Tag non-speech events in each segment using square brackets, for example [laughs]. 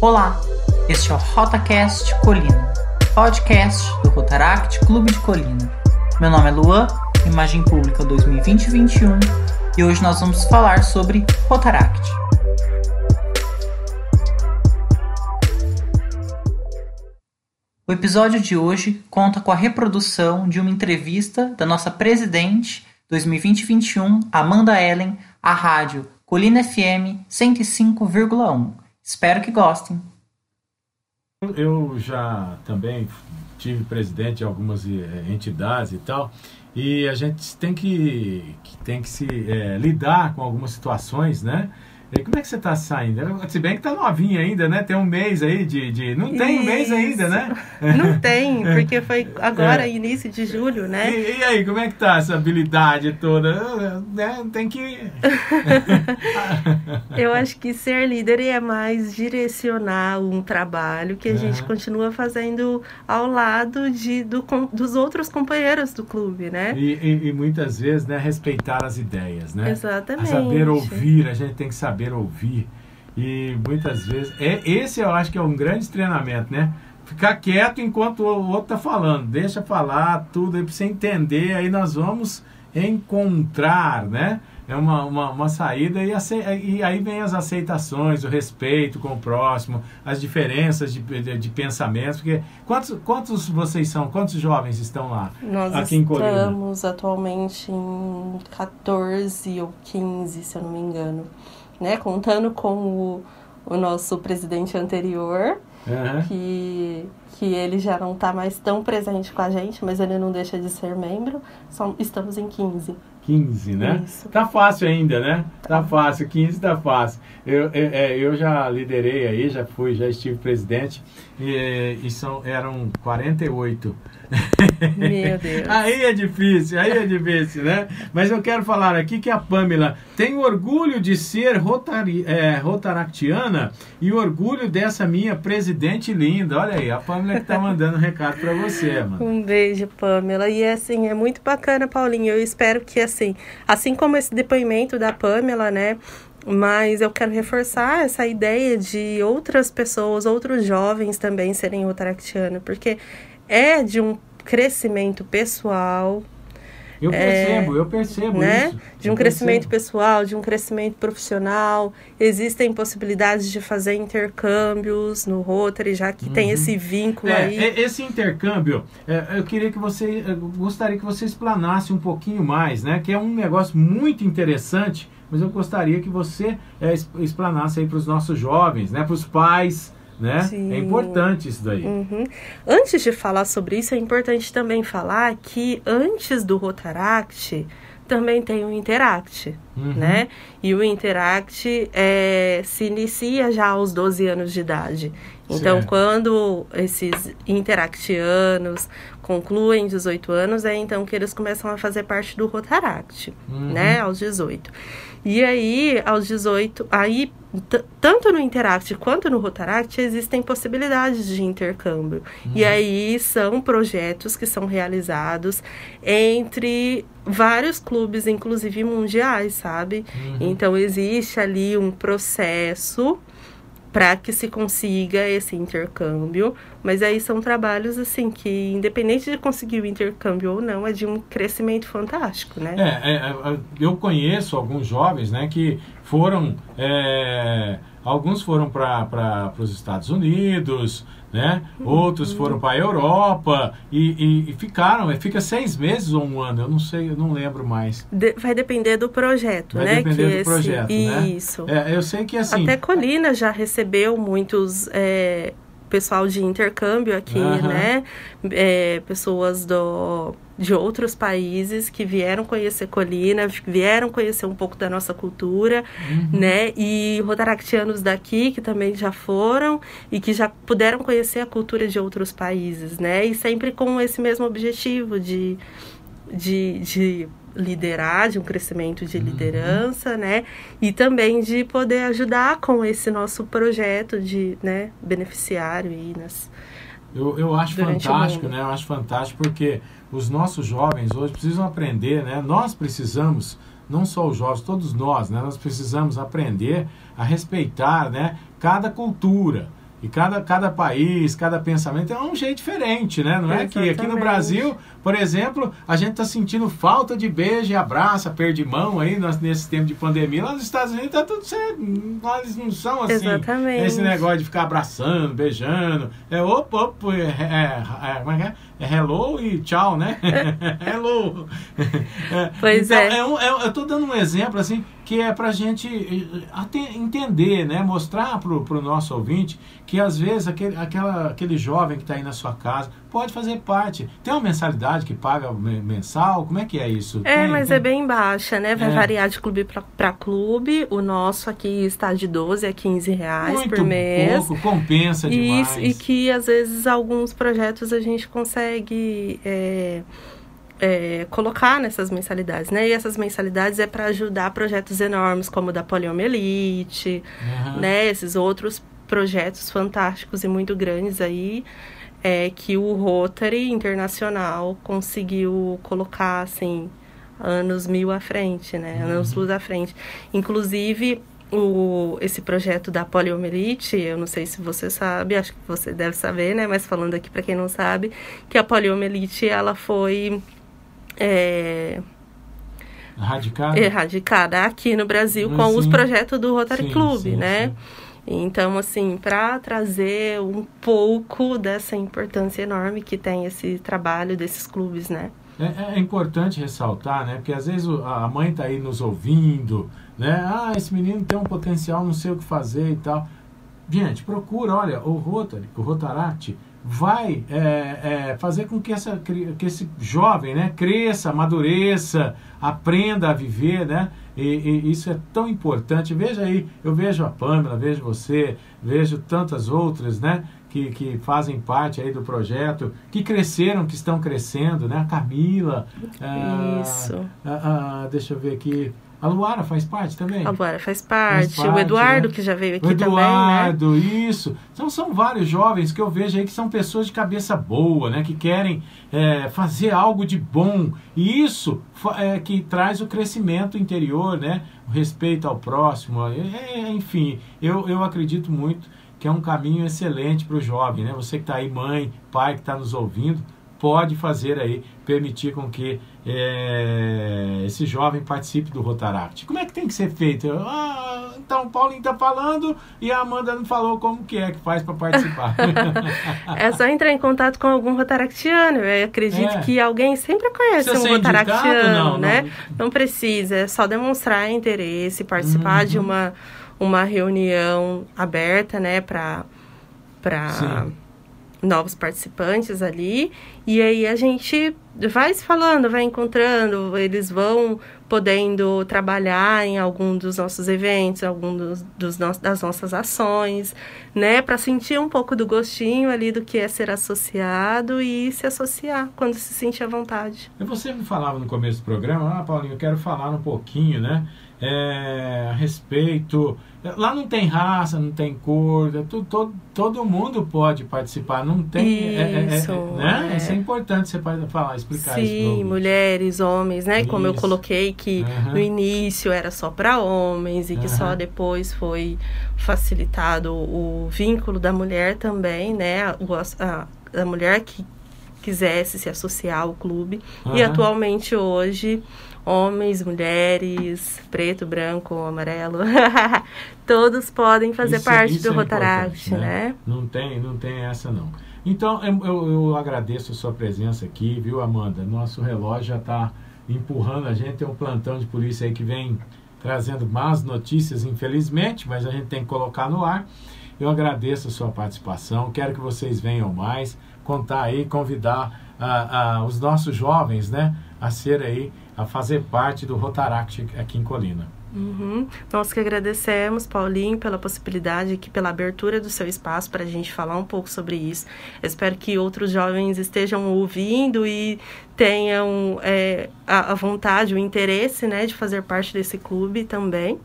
Olá, este é o RotaCast Colina, podcast do Rotaract Clube de Colina. Meu nome é Luan, Imagem Pública 2020-21 e hoje nós vamos falar sobre Rotaract. O episódio de hoje conta com a reprodução de uma entrevista da nossa presidente 2020-21, Amanda Ellen, à rádio Colina FM 105,1. Espero que gostem. Eu já também tive presidente de algumas eh, entidades e tal, e a gente tem que, tem que se é, lidar com algumas situações, né? E como é que você está saindo? Se bem que está novinha ainda, né? Tem um mês aí de. de... Não tem Isso. um mês ainda, né? Não tem, [laughs] porque foi agora, é. início de julho, né? E, e, aí, como é que tá essa habilidade toda? Né? Tem que. [laughs] Eu acho que ser líder é mais direcionar um trabalho que a uhum. gente continua fazendo ao lado de, do, dos outros companheiros do clube, né? E, e, e muitas vezes, né, respeitar as ideias, né? Exatamente. A saber ouvir, a gente tem que saber saber ouvir. E muitas vezes, é esse eu acho que é um grande treinamento, né? Ficar quieto enquanto o outro tá falando, deixa falar tudo aí para você entender, aí nós vamos encontrar, né? É uma, uma, uma saída e, e aí vem as aceitações, o respeito com o próximo, as diferenças de, de, de pensamentos, porque quantos, quantos vocês são, quantos jovens estão lá? Nós aqui em Colina? estamos atualmente em 14 ou 15, se eu não me engano né? Contando com o, o nosso presidente anterior, uhum. que, que ele já não está mais tão presente com a gente, mas ele não deixa de ser membro. Só, estamos em 15. 15, né? Isso. Tá fácil ainda, né? Tá, tá fácil, 15 tá fácil. Eu, eu, é, eu, já liderei aí, já fui, já estive presidente, e, e são, eram 48 meu [laughs] Deus. aí é difícil, aí é difícil, né? Mas eu quero falar aqui que a Pamela tem orgulho de ser rotari, é, rotaractiana e orgulho dessa minha presidente linda. Olha aí, a Pamela que tá mandando um recado para você, mano. Um beijo, Pamela. E assim, é muito bacana, Paulinho. Eu espero que assim, assim como esse depoimento da Pamela, né? Mas eu quero reforçar essa ideia de outras pessoas, outros jovens também serem rotaractianos, porque é de um crescimento pessoal. Eu percebo, é, eu percebo né? isso. De um eu crescimento percebo. pessoal, de um crescimento profissional. Existem possibilidades de fazer intercâmbios no Rotary, já que uhum. tem esse vínculo é, aí. É, esse intercâmbio, é, eu queria que você, gostaria que você explanasse um pouquinho mais, né? Que é um negócio muito interessante, mas eu gostaria que você é, explanasse aí para os nossos jovens, né? Para os pais, né? Sim. É importante isso daí. Uhum. Antes de falar sobre isso, é importante também falar que antes do Rotaract também tem o Interact, uhum. né? E o Interact é, se inicia já aos 12 anos de idade. Então, quando esses interactianos concluem 18 anos, é então que eles começam a fazer parte do Rotaract, uhum. né? Aos 18. E aí, aos 18, aí tanto no Interact quanto no Rotaract existem possibilidades de intercâmbio. Uhum. E aí são projetos que são realizados entre vários clubes, inclusive mundiais, sabe? Uhum. Então existe ali um processo para que se consiga esse intercâmbio, mas aí são trabalhos assim que independente de conseguir o intercâmbio ou não, é de um crescimento fantástico, né? É, é, é eu conheço alguns jovens, né, que foram é, alguns foram para os Estados Unidos, né? Outros foram para a Europa e, e, e, ficaram, fica seis meses ou um ano, eu não sei, eu não lembro mais. De, vai depender do projeto, vai né? Vai depender que do esse, projeto, né? Isso. É, eu sei que assim... Até Colina já recebeu muitos... É, pessoal de intercâmbio aqui, uhum. né? É, pessoas do de outros países que vieram conhecer Colina, vieram conhecer um pouco da nossa cultura, uhum. né? E rotaractianos daqui que também já foram e que já puderam conhecer a cultura de outros países, né? E sempre com esse mesmo objetivo de, de, de liderar, de um crescimento de uhum. liderança, uhum. né? E também de poder ajudar com esse nosso projeto de né, beneficiário e nas. Eu, eu acho fantástico, né? Eu acho fantástico porque os nossos jovens hoje precisam aprender, né? Nós precisamos, não só os jovens, todos nós, né? Nós precisamos aprender a respeitar, né? Cada cultura, E cada, cada país, cada pensamento é um jeito diferente, né? Não é que aqui no Brasil, por exemplo, a gente está sentindo falta de beijo e abraço, aperto de mão aí nesse tempo de pandemia. Lá nos Estados Unidos tá tudo certo. Lá eles não são assim. Exatamente. Esse negócio de ficar abraçando, beijando. É opa, opa, é, é, é, como é que é? É hello e tchau, né? [laughs] hello. Pois então, é. é, um, é eu estou dando um exemplo assim que é para a gente eh, entender, né? mostrar para o nosso ouvinte que às vezes aquele, aquela, aquele jovem que está aí na sua casa pode fazer parte. Tem uma mensalidade que paga mensal? Como é que é isso? É, tem, mas tem? é bem baixa, né? Vai é. variar de clube para clube. O nosso aqui está de 12 a 15 reais Muito por mês. pouco, compensa demais. Isso, e que às vezes alguns projetos a gente consegue... É, é, colocar nessas mensalidades, né? E essas mensalidades é para ajudar projetos enormes como o da poliomielite, uhum. né? Esses outros projetos fantásticos e muito grandes aí é, que o Rotary Internacional conseguiu colocar assim anos mil à frente, né? Uhum. Anos luz à frente. Inclusive o, esse projeto da poliomielite, eu não sei se você sabe, acho que você deve saber, né? Mas falando aqui para quem não sabe, que a poliomielite ela foi é, erradicada. erradicada aqui no Brasil com os projetos do Rotary sim, Club, sim, né? Sim. Então, assim, para trazer um pouco dessa importância enorme que tem esse trabalho desses clubes, né? É, é importante ressaltar, né? Porque às vezes a mãe está aí nos ouvindo, né? Ah, esse menino tem um potencial, não sei o que fazer e tal. Gente, procura, olha, o Rotary, o Rotaract, vai é, é, fazer com que, essa, que esse jovem né, cresça, amadureça, aprenda a viver, né? E, e, isso é tão importante. Veja aí, eu vejo a Pamela, vejo você, vejo tantas outras, né? Que, que fazem parte aí do projeto, que cresceram, que estão crescendo, né? A Camila. Isso. Ah, ah, deixa eu ver aqui. A Luara faz parte também? A Luara faz parte. Faz parte o Eduardo, né? que já veio aqui o Eduardo, também, né? Eduardo, isso. Então, são vários jovens que eu vejo aí que são pessoas de cabeça boa, né? Que querem é, fazer algo de bom. E isso é que traz o crescimento interior, né? O respeito ao próximo. É, é, enfim, eu, eu acredito muito que é um caminho excelente para o jovem, né? Você que está aí, mãe, pai, que está nos ouvindo, pode fazer aí, permitir com que é, esse jovem participe do Rotaract. Como é que tem que ser feito? Ah, então o Paulinho está falando e a Amanda não falou como que é que faz para participar. [laughs] é só entrar em contato com algum Rotaractiano. Eu acredito é. que alguém sempre conhece um Rotaractiano, não, né? Não. não. precisa, é só demonstrar interesse, participar uhum. de uma, uma reunião aberta, né, para para novos participantes ali. E aí a gente vai se falando, vai encontrando, eles vão podendo trabalhar em algum dos nossos eventos, algum dos, dos no, das nossas ações, né, para sentir um pouco do gostinho ali do que é ser associado e se associar quando se sentir à vontade. E você me falava no começo do programa, ah, Paulinho, eu quero falar um pouquinho, né, é, respeito. Lá não tem raça, não tem cor, é tudo, todo, todo mundo pode participar, não tem. Isso, é, é, né? é. isso é importante você falar, explicar Sim, isso. Sim, mulheres, homens, né? Isso. Como eu coloquei que uhum. no início era só para homens e que uhum. só depois foi facilitado o vínculo da mulher também, né? A, a, a mulher que quisesse se associar ao clube. Uhum. E atualmente hoje homens, mulheres, preto, branco, amarelo, [laughs] todos podem fazer isso, parte isso do é Rotaract, né? né? Não tem, não tem essa não. Então eu, eu, agradeço a sua presença aqui, viu, Amanda? Nosso relógio já está empurrando a gente, tem um plantão de polícia aí que vem trazendo más notícias, infelizmente, mas a gente tem que colocar no ar. Eu agradeço a sua participação, quero que vocês venham mais, contar aí, convidar uh, uh, os nossos jovens, né, a ser aí a fazer parte do Rotaract aqui em Colina. Uhum. Nós que agradecemos, Paulinho, pela possibilidade aqui, pela abertura do seu espaço para a gente falar um pouco sobre isso. Eu espero que outros jovens estejam ouvindo e tenham é, a, a, vontade, o interesse, né, de fazer parte desse clube também,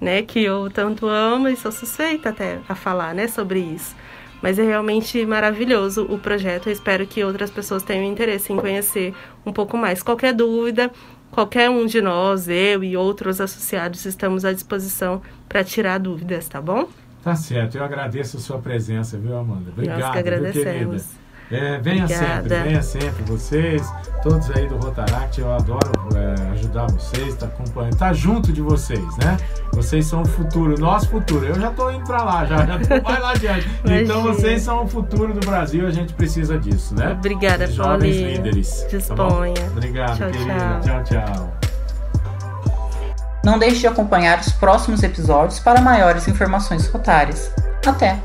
né, que eu tanto amo e sou suspeita até a falar, né, sobre isso. Mas é realmente maravilhoso o projeto. Eu espero que outras pessoas tenham interesse em conhecer um pouco mais. Qualquer dúvida, qualquer um de nós, eu e outros associados, estamos à disposição para tirar dúvidas, tá bom? Tá certo, eu agradeço a sua presença, viu, Amanda? Obrigado, Nós que agradecemos. É, venha Obrigada. sempre, venha sempre. Vocês, todos aí do Rotaract, eu adoro é, ajudar vocês, tá acompanhando, tá junto de vocês, né? Vocês são o futuro, nosso futuro. Eu já tô indo para lá, já, já tô mais lá adiante. [laughs] Então vocês são o futuro do Brasil, a gente precisa disso, né? Obrigada, Jovens Paulinho. líderes. tá? Disponha. Obrigado, Tchau, querida. tchau. tchau. Não deixe de acompanhar os próximos episódios para maiores informações rotárias. Até!